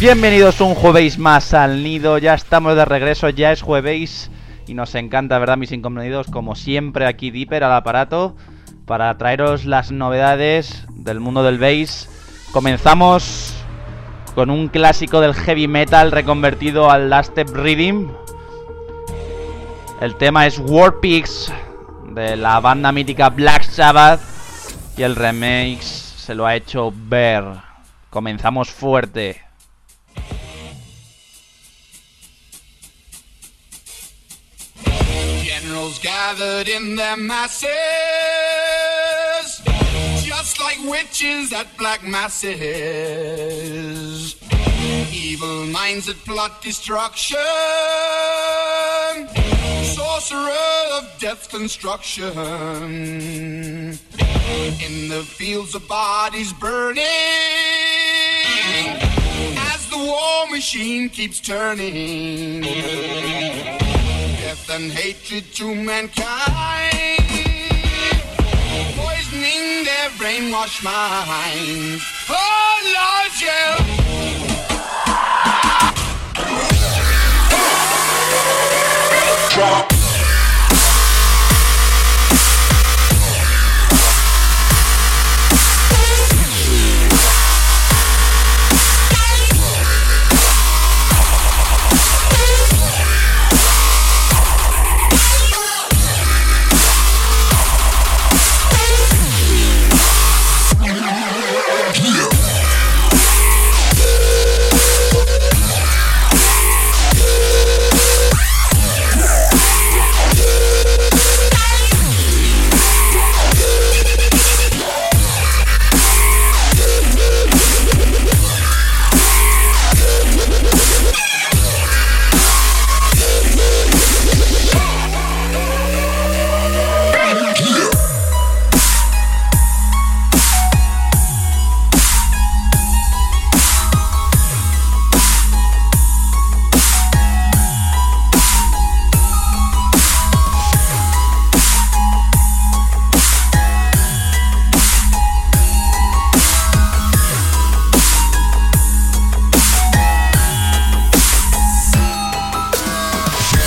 Bienvenidos un jueves más al nido, ya estamos de regreso, ya es jueves y nos encanta, ¿verdad, mis incomprendidos? Como siempre aquí Dipper al aparato para traeros las novedades del mundo del bass. Comenzamos con un clásico del heavy metal reconvertido al last step rhythm. El tema es War Pigs de la banda mítica Black Sabbath y el remix se lo ha hecho Bear. Comenzamos fuerte. Gathered in their masses, just like witches at black masses. Evil minds that plot destruction, sorcerer of death construction. In the fields of bodies burning, as the war machine keeps turning and hatred to mankind, poisoning their brainwashed minds. Oh, Lord, yeah. Drop.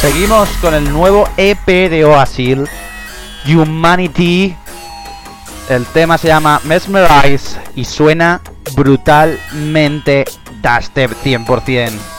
Seguimos con el nuevo EP de Oasis, Humanity. El tema se llama Mesmerize y suena brutalmente Dubstep 100%.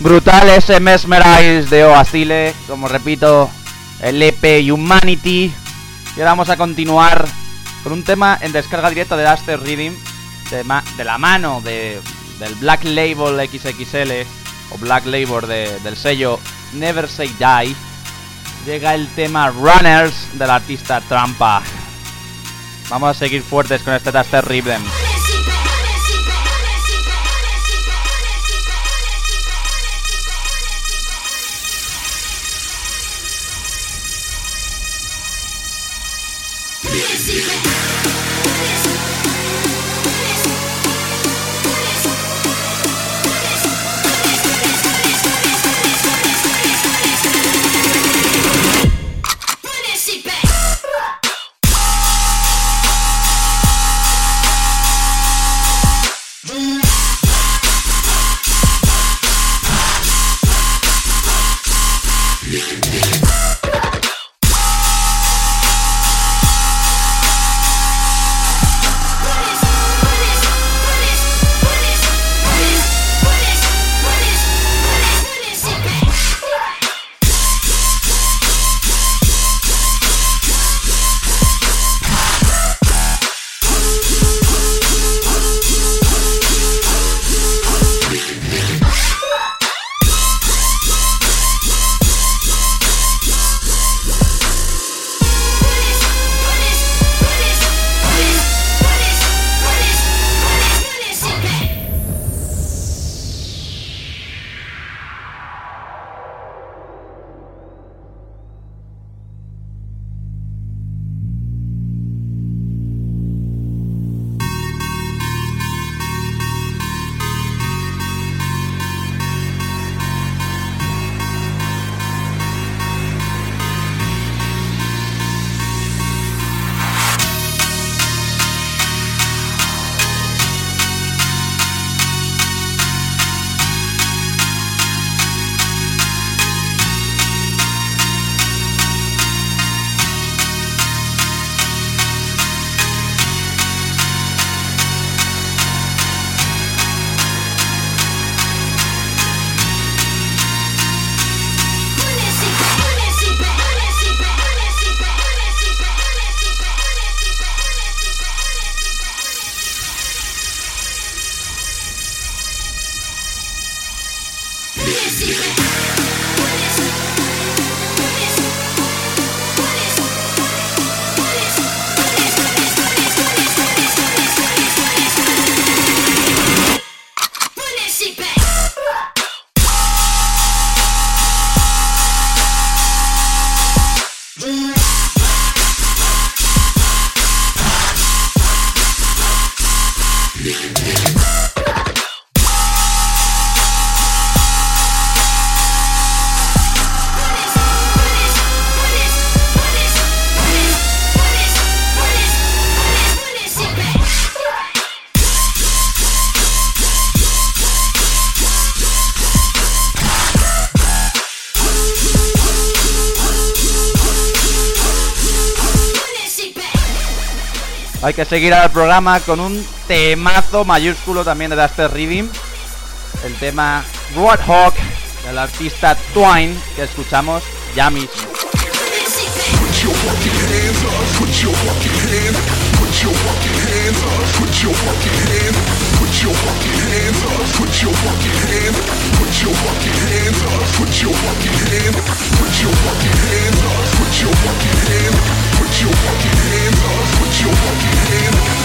Brutal ese Mesmerize de Oasile, como repito, el EP Humanity. Y ahora vamos a continuar con un tema en descarga directa de Aster Reading, de, la mano de, del Black Label XXL, o Black Label de- del sello Never Say Die. Llega el tema Runners del artista Trampa. Vamos a seguir fuertes con este Aster Music. Hay que seguir al programa con un temazo mayúsculo también de Duster Reading. El tema Roadhog del artista Twine que escuchamos ya mismo. your hand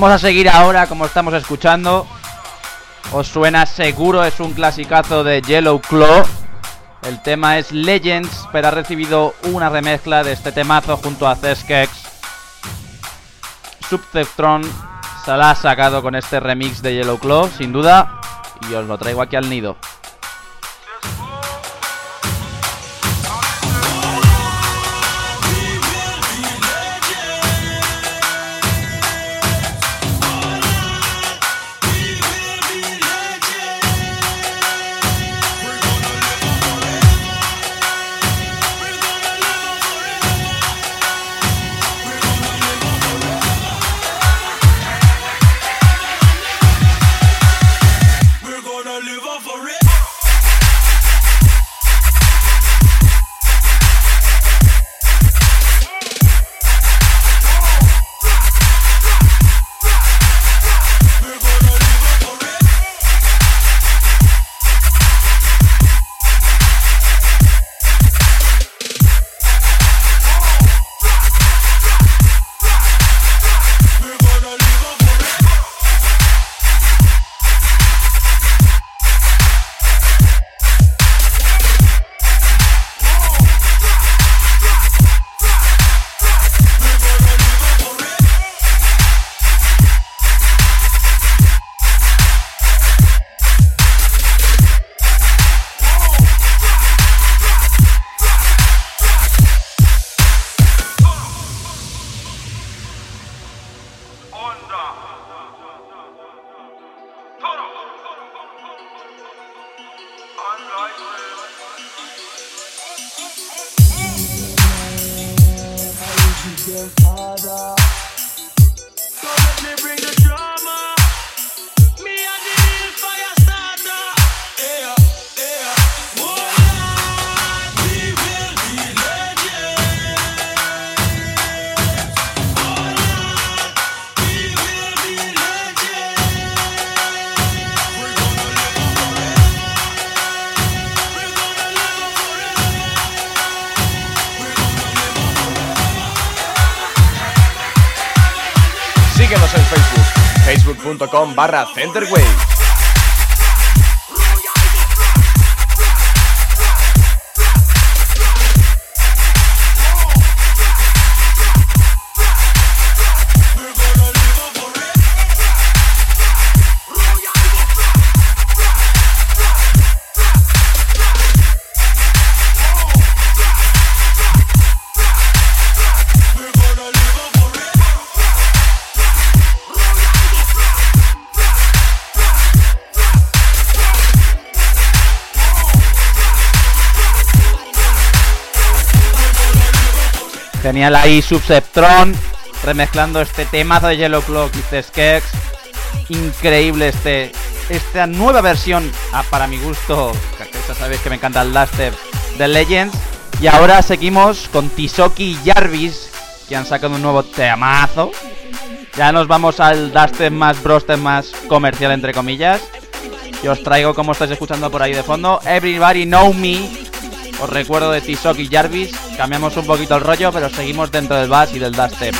Vamos a seguir ahora como estamos escuchando. Os suena seguro, es un clasicazo de Yellow Claw. El tema es Legends, pero ha recibido una remezcla de este temazo junto a Zeskex. Subceptron se la ha sacado con este remix de Yellow Claw, sin duda. Y os lo traigo aquí al nido. facebook.com barra Centerwave. Ahí Subceptron remezclando este temazo de Yellow Clock y Zeskex. Increíble este esta nueva versión ah, para mi gusto, ya sabéis que me encanta el Duster de Legends. Y ahora seguimos con Tisoki y Jarvis, que han sacado un nuevo temazo. Ya nos vamos al Duster más broster más comercial entre comillas. Y os traigo como estáis escuchando por ahí de fondo. Everybody Know Me. Os recuerdo de Tisoki y Jarvis. Cambiamos un poquito el rollo, pero seguimos dentro del bass y del dubstep.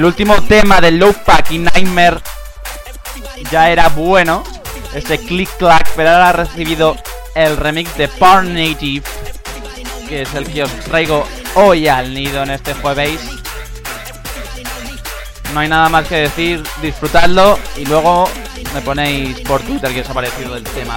El último tema de Low Pack y Nightmare ya era bueno. Este click clack, pero ahora ha recibido el remix de Porn Native, que es el que os traigo hoy al nido en este jueves. No hay nada más que decir, disfrutadlo y luego me ponéis por Twitter que os ha parecido el tema.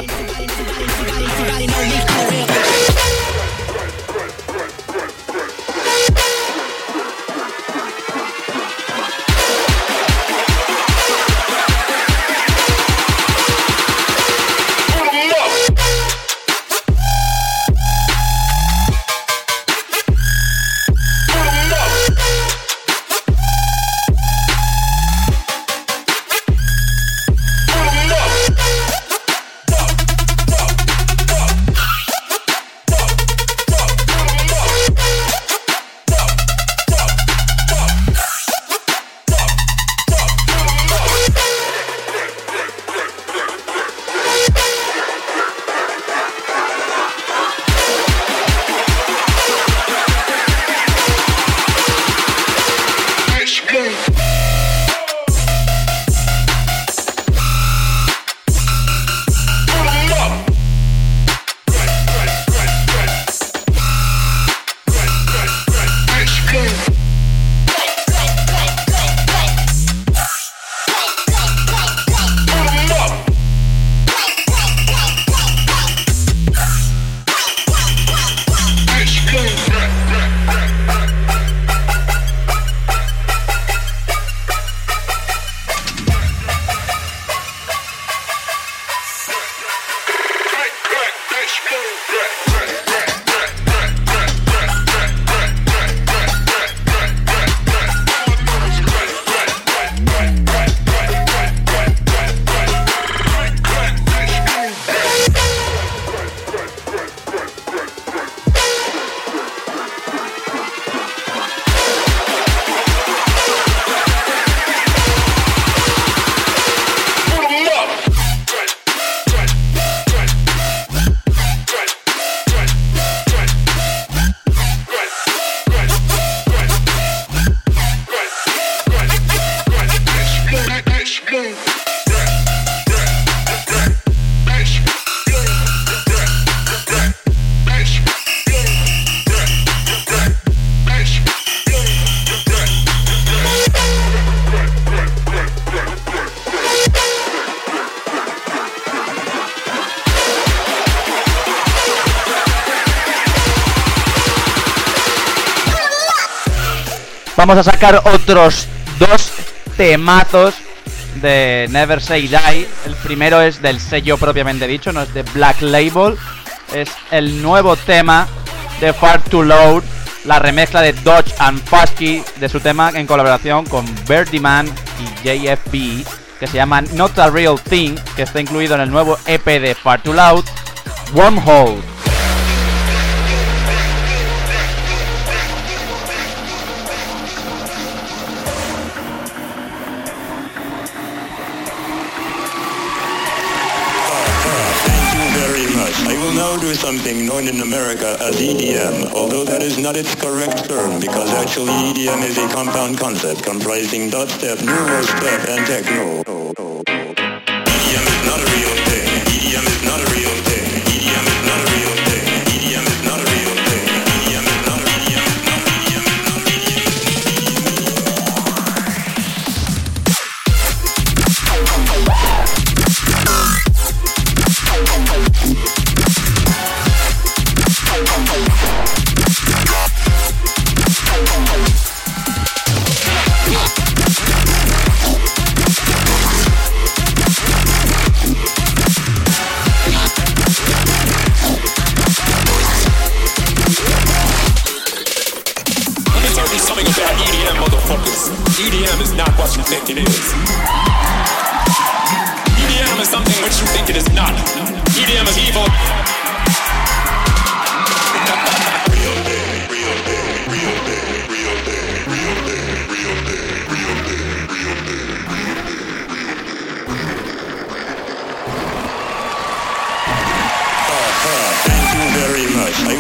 Vamos a sacar otros dos temazos de Never Say Die. El primero es del sello propiamente dicho, no es de Black Label. Es el nuevo tema de Far to Load, la remezcla de Dodge and Fusky de su tema en colaboración con Birdie Man y JFB, que se llama Not a Real Thing, que está incluido en el nuevo EP de Far to Loud, Wormhole. Now do something known in America as EDM, although that is not its correct term because actually EDM is a compound concept comprising dubstep, neurostep, and techno.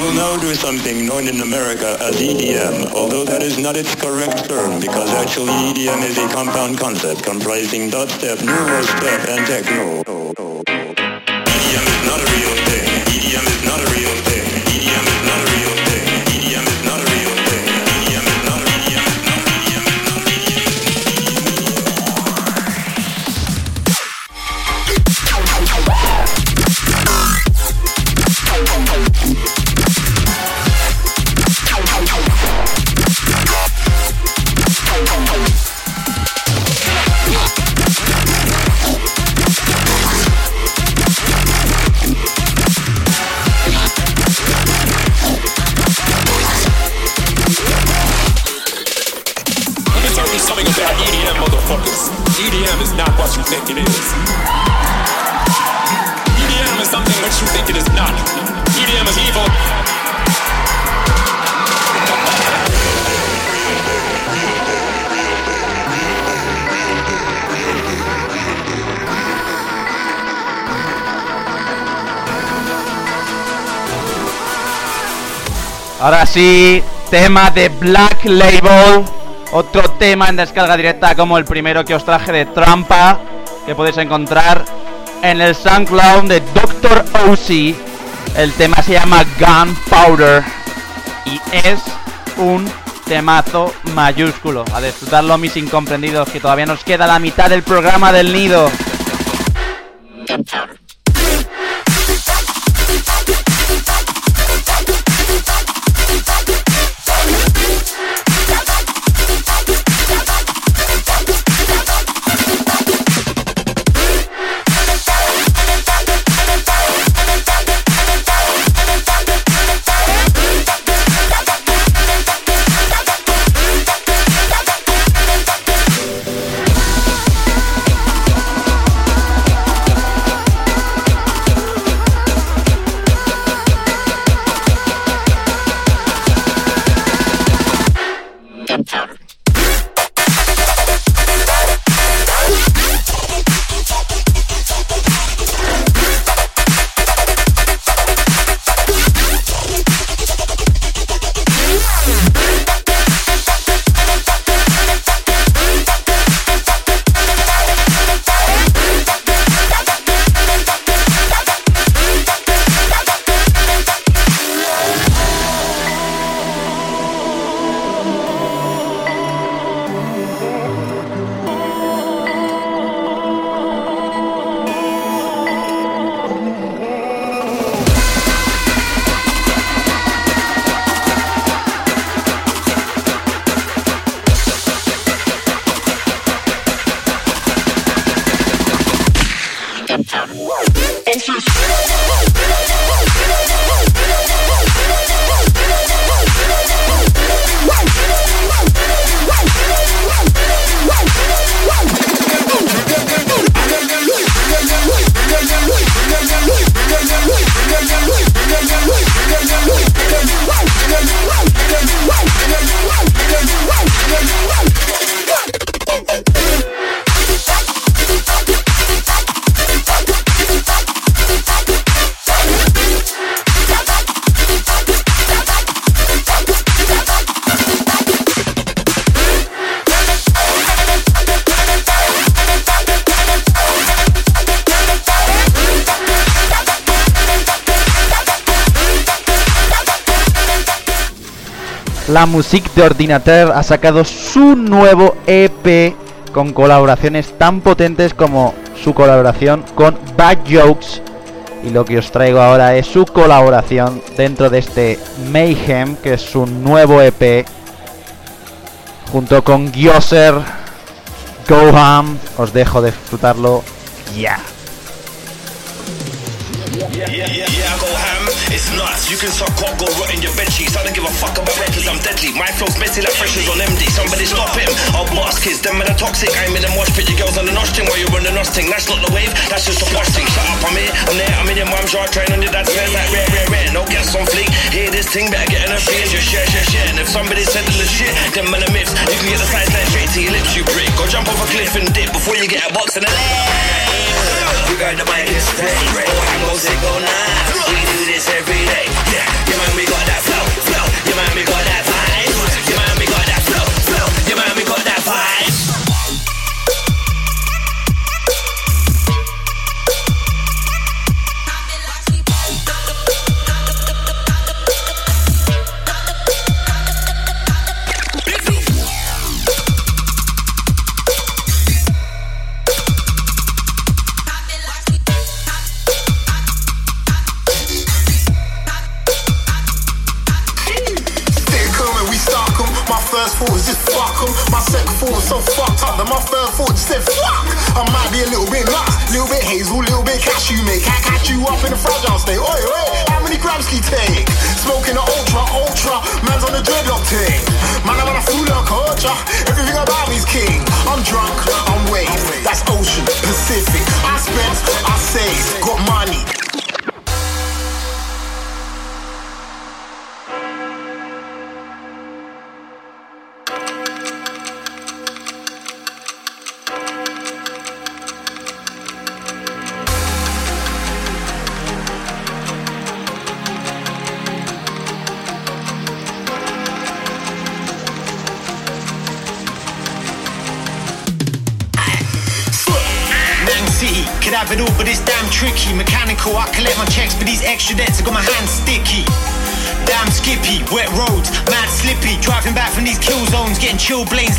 Will now do something known in America as EDM, although that is not its correct term because actually EDM is a compound concept comprising dubstep, neurostep, and techno. EDM is not a real thing. Ahora sí, tema de Black Label. Otro tema en descarga directa como el primero que os traje de Trampa. Que podéis encontrar en el SoundCloud de Dr. OC. El tema se llama Gunpowder. Y es un temazo mayúsculo. A disfrutarlo mis incomprendidos que todavía nos queda la mitad del programa del nido. La Musique de Ordinateur ha sacado su nuevo EP con colaboraciones tan potentes como su colaboración con Bad Jokes. Y lo que os traigo ahora es su colaboración dentro de este Mayhem, que es su nuevo EP, junto con Gyoser, Goham. Os dejo disfrutarlo ya. It's nuts. You can suck cock, go rot in your bed sheets. I don't give a fuck about rappers, I'm deadly. My flow's messy like freshers on MD. Somebody stop him. I'll boss kids, them men are toxic. I'm in them watch picture girls on the notch thing while you're on the notch thing. That's not the wave, that's just a posh thing. Shut up, I'm here, I'm there, I'm in your mom's yard trying on your dad's fence like rare, rare, rare. No gas on fleek. Hear this thing, better get in a face. Just share, share, share. And if somebody's sending the shit, them man are myths. You can get the size line straight to your lips, you brick. Go jump off a cliff and dip before you get a box in the leg girl, the mic is play. Oh, I'm gon' sick on nine. We do this every day. Yeah, your man, we got that flow, flow. Your man, we got that vibe. Blame.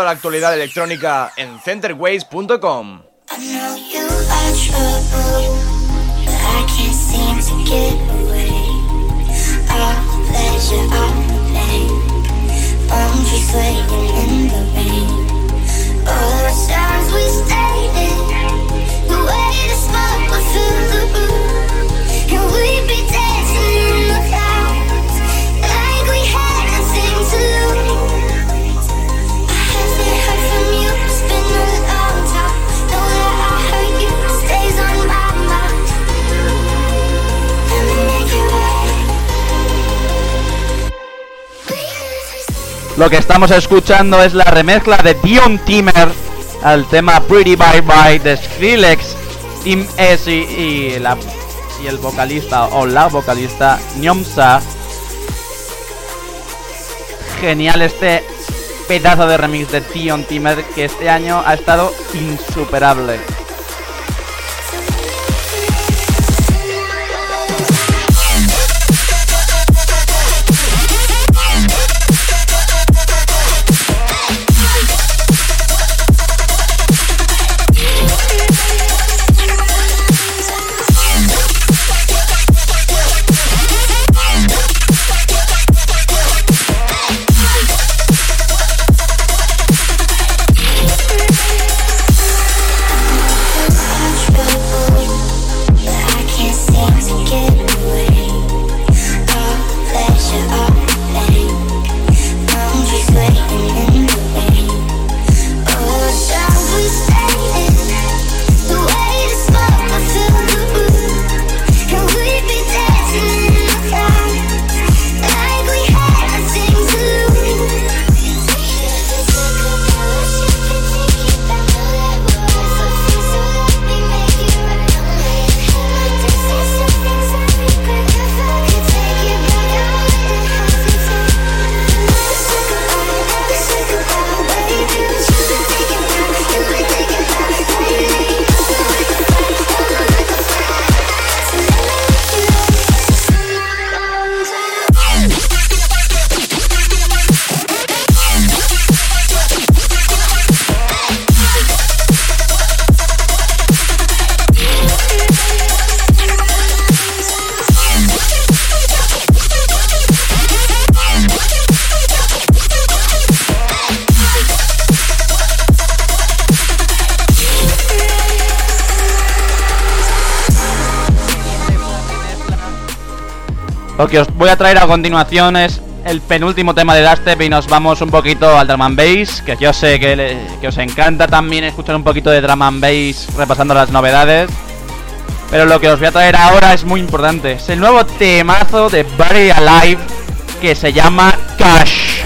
toda la actualidad electrónica en centerways.com. And Lo que estamos escuchando es la remezcla de Dion Timmer al tema Pretty Bye Bye de Skrillex, Tim S y, y el vocalista o la vocalista Nyomsa. Genial este pedazo de remix de Dion Timmer que este año ha estado insuperable. Lo que os voy a traer a continuación es el penúltimo tema de Dubstep y nos vamos un poquito al drum and bass, que yo sé que, os encanta también escuchar un poquito de drum and bass repasando las novedades. Pero lo que os voy a traer ahora es muy importante. Es el nuevo temazo de Buried Alive que se llama Cash.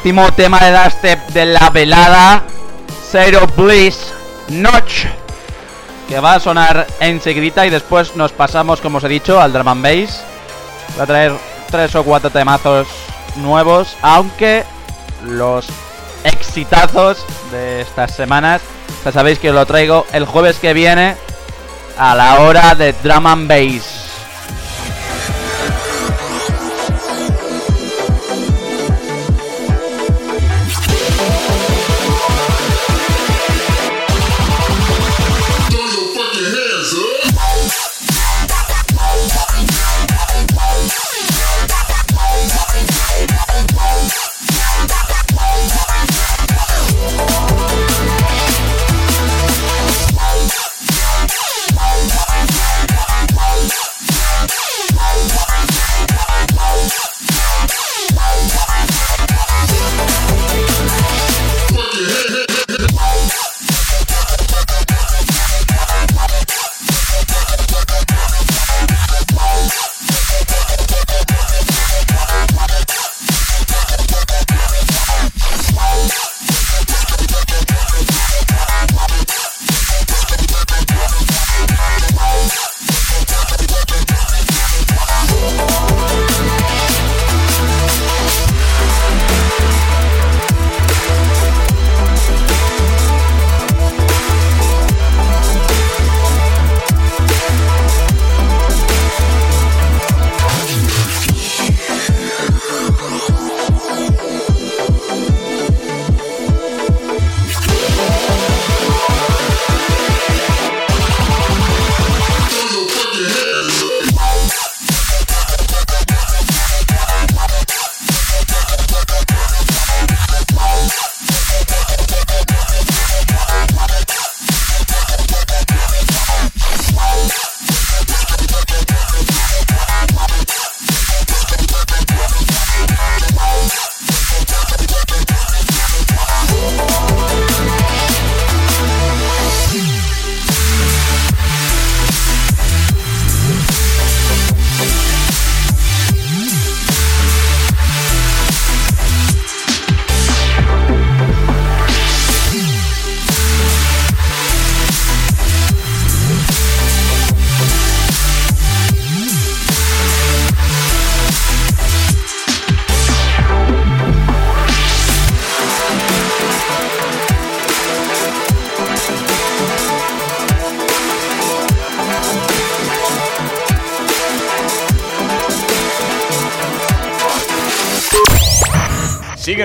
Último tema de Dubstep de la velada, Zero Bliss Notch, que va a sonar enseguidita y después nos pasamos, como os he dicho, al drum and bass. Voy a traer tres o cuatro temazos nuevos, aunque los exitazos de estas semanas, ya sabéis que os lo traigo el jueves que viene a la hora de drum and bass.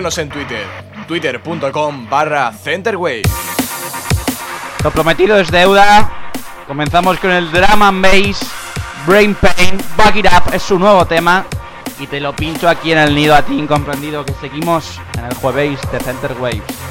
En Twitter, twitter.com barra Centerwave. Lo prometido es deuda. Comenzamos con el Drum and Brain Pain Back It Up es su nuevo tema y te lo pincho aquí en el nido a ti incomprendido que seguimos en el jueves de Center Waves.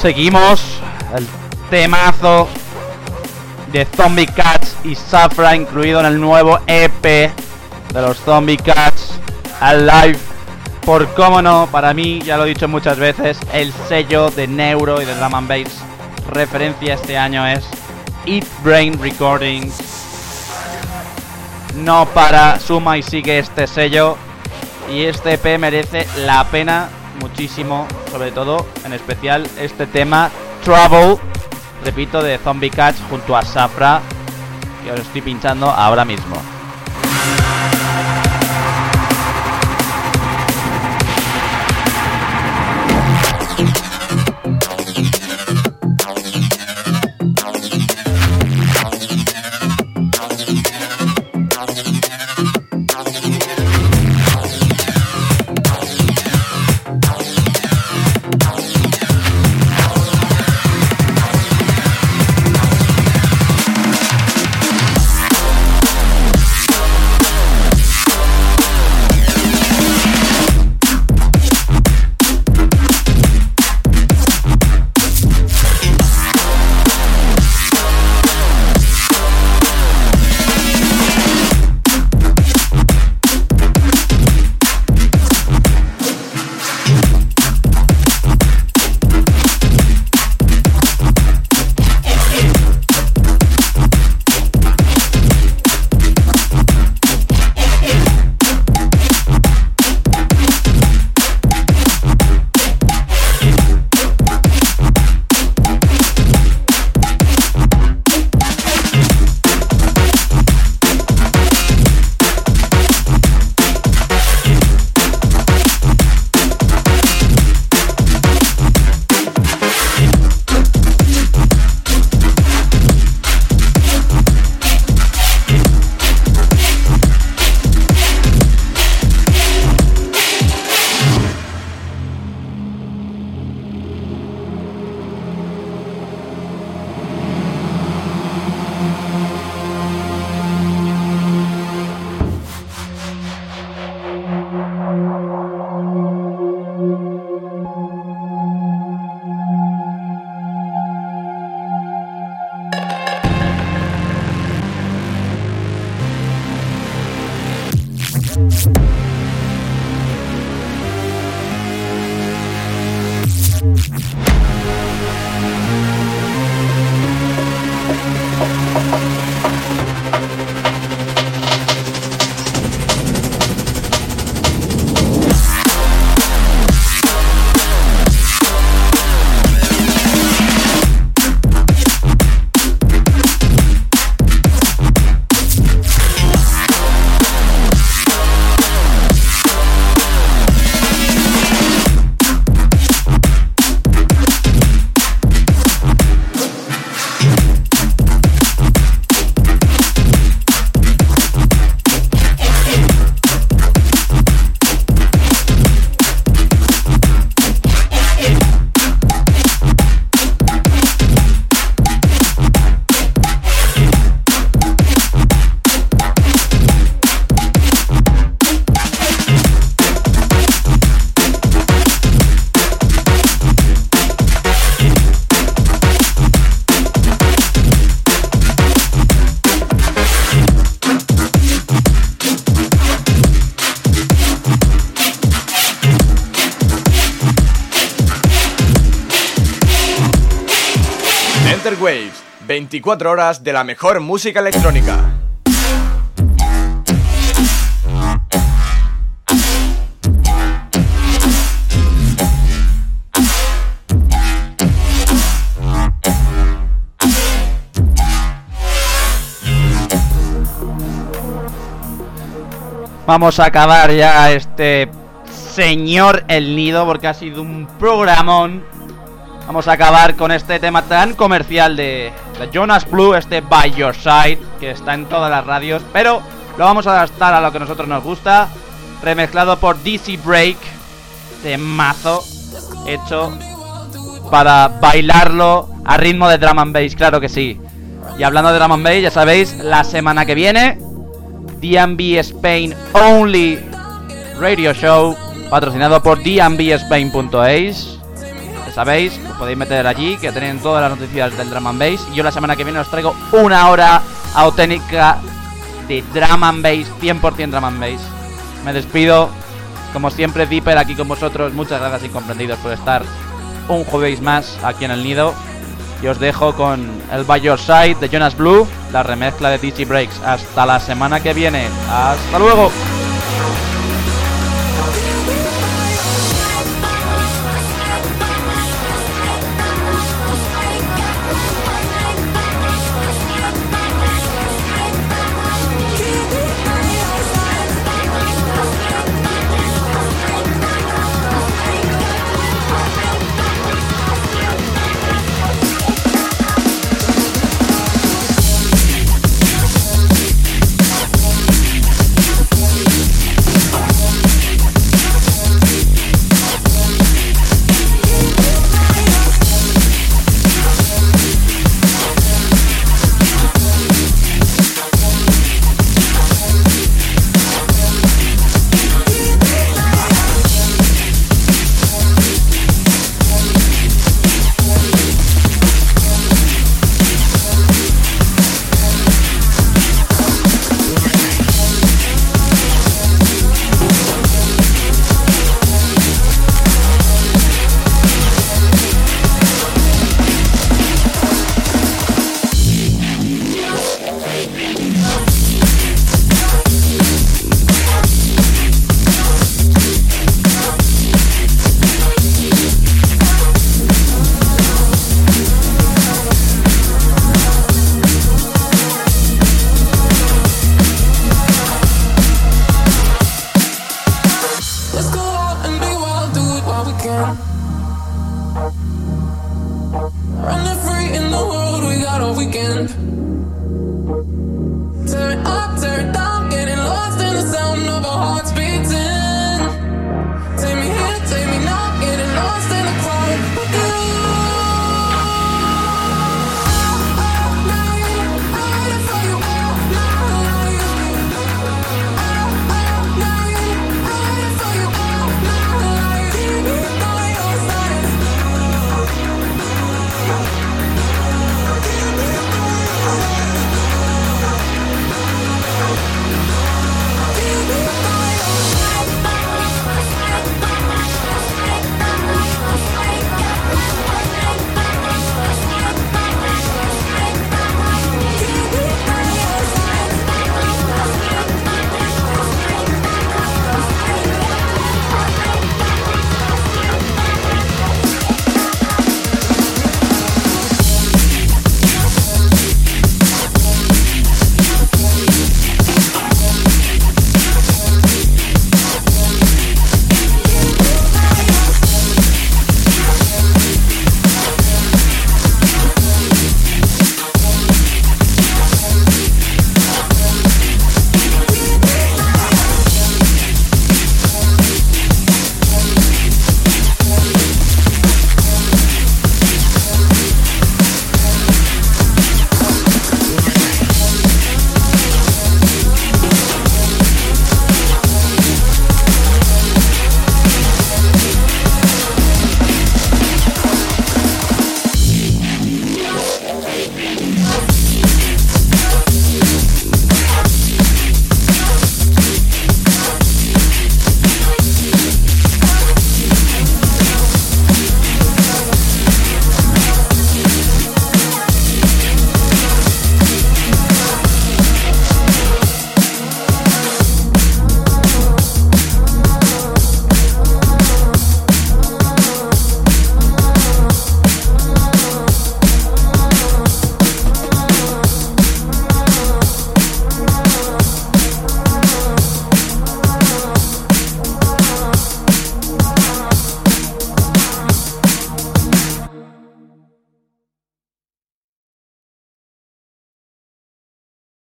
Seguimos. El temazo de Zombie Cats y Safra incluido en el nuevo EP de los Zombie Cats Alive. Por cómo no, para mí, ya lo he dicho muchas veces, el sello de Neuro y de Drum and Bass referencia este año es Eat Brain Recordings. No para, suma y sigue este sello. Y este EP merece la pena muchísimo, sobre todo, en especial, este tema Trouble, repito, de Zombie Cats junto a Safra, que os estoy pinchando ahora mismo. 24 horas de la mejor música electrónica. Vamos a acabar ya este señor El Nido porque ha sido un programón. Vamos a acabar con este tema tan comercial de, Jonas Blue, este By Your Side, que está en todas las radios, pero lo vamos a adaptar a lo que a nosotros nos gusta, remezclado por DC Break, de mazo, hecho para bailarlo a ritmo de drum and bass, claro que sí. Y hablando de drum and bass, ya sabéis, la semana que viene, DMB Spain Only Radio Show, patrocinado por dmbspain.ace Sabéis, os podéis meter allí, que tienen todas las noticias del Drum and Bass. Y yo la semana que viene os traigo una hora auténtica de Drum Bass, 100% Drum and Bass. Me despido, como siempre, Dipper aquí con vosotros. Muchas gracias, incomprendidos, por estar un jueves más aquí en el nido. Y os dejo con el By Your Side de Jonas Blue, la remezcla de DJ Breaks. Hasta la semana que viene. Hasta luego.